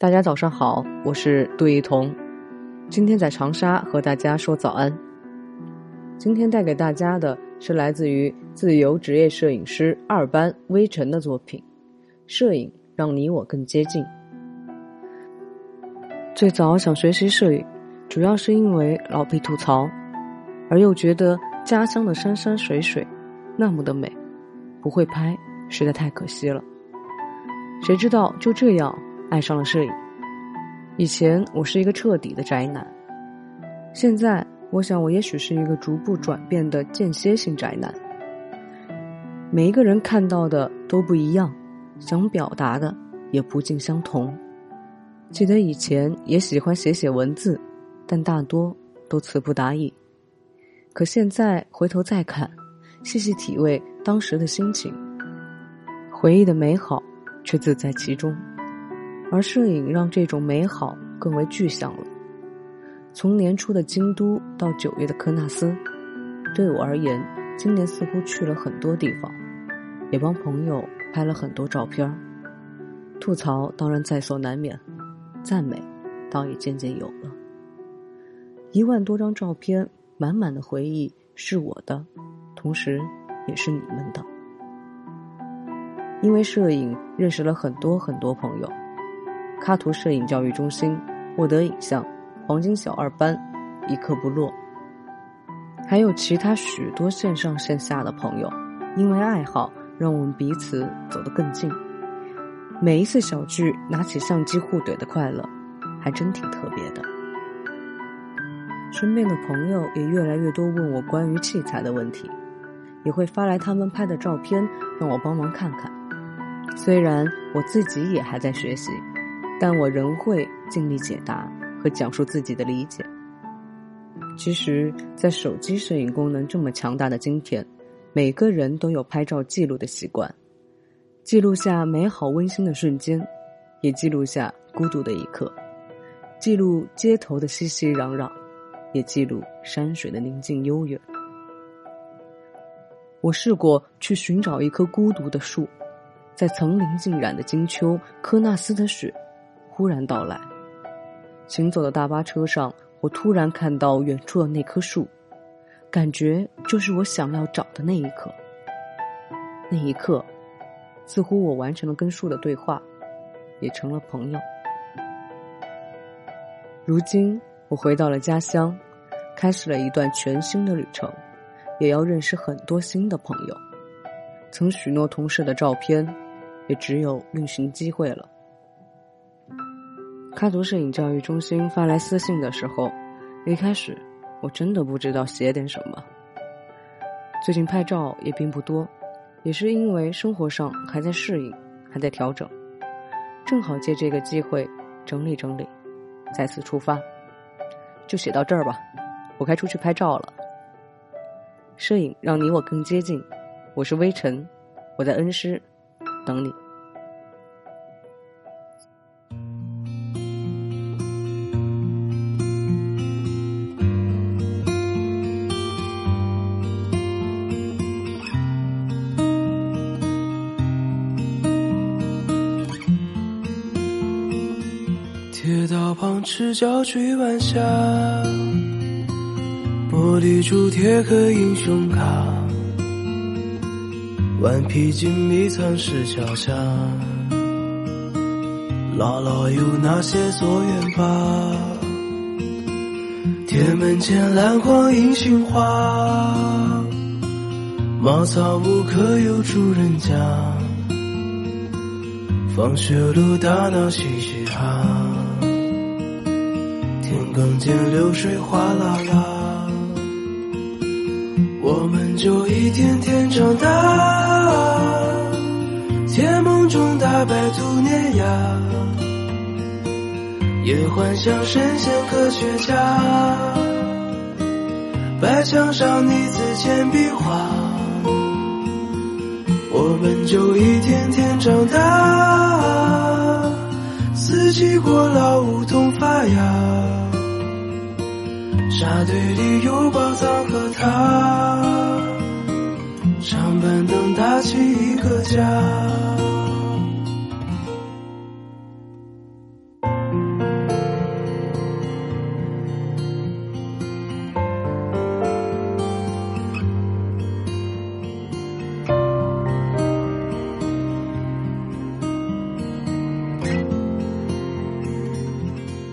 大家早上好，我是杜一彤，今天在长沙和大家说早安。今天带给大家的是来自于自由职业摄影师二班微尘的作品《摄影让你我更接近》。最早想学习摄影，主要是因为老被吐槽，而又觉得家乡的山山水水那么的美，不会拍实在太可惜了。谁知道就这样。爱上了摄影。以前我是一个彻底的宅男，现在我想我也许是一个逐步转变的间歇性宅男。每一个人看到的都不一样，想表达的也不尽相同。记得以前也喜欢写写文字，但大多都词不达意。可现在回头再看，细细体味当时的心情，回忆的美好却自在其中。而摄影让这种美好更为具象了。从年初的京都到九月的科纳斯，对我而言，今年似乎去了很多地方，也帮朋友拍了很多照片吐槽当然在所难免，赞美倒也渐渐有了。一万多张照片，满满的回忆是我的，同时也是你们的。因为摄影认识了很多很多朋友。喀图摄影教育中心、沃德影像、黄金小二班、一刻不落，还有其他许多线上线下的朋友，因为爱好让我们彼此走得更近。每一次小聚，拿起相机互怼的快乐，还真挺特别的。身边的朋友也越来越多问我关于器材的问题，也会发来他们拍的照片让我帮忙看看。虽然我自己也还在学习。但我仍会尽力解答和讲述自己的理解。其实，在手机摄影功能这么强大的今天，每个人都有拍照记录的习惯，记录下美好温馨的瞬间，也记录下孤独的一刻，记录街头的熙熙攘攘，也记录山水的宁静悠远。我试过去寻找一棵孤独的树，在层林尽染的金秋，科纳斯的雪。突然到来，行走的大巴车上，我突然看到远处的那棵树，感觉就是我想要找的那一棵。那一刻，似乎我完成了跟树的对话，也成了朋友。如今，我回到了家乡，开始了一段全新的旅程，也要认识很多新的朋友。曾许诺同事的照片，也只有另寻机会了。喀图摄影教育中心发来私信的时候，一开始我真的不知道写点什么。最近拍照也并不多，也是因为生活上还在适应，还在调整，正好借这个机会整理整理，再次出发。就写到这儿吧，我该出去拍照了。摄影让你我更接近，我是微尘，我在恩施等你。赤脚追晚霞，玻璃珠贴个英雄卡，顽皮筋迷藏石桥下，姥姥有那些作业吧？铁门前篮筐银杏花，茅草屋可有住人家？放学路打闹嘻嘻哈。更见流水哗啦啦，我们就一天天长大，甜梦中大白兔碾压，也幻想神仙科学家，白墙上你字铅笔画，我们就一天天长大，起过老梧桐发芽。沙堆里有宝藏和他，长板凳搭起一个家。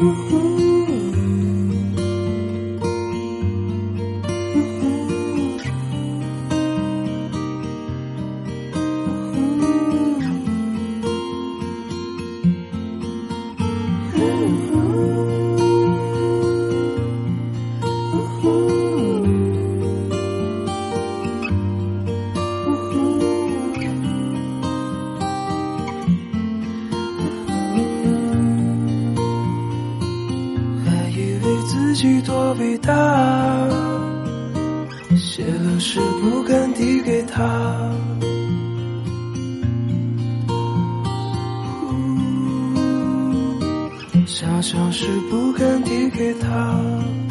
自己多伟大，写了诗不敢递给他，想想诗不敢递给他。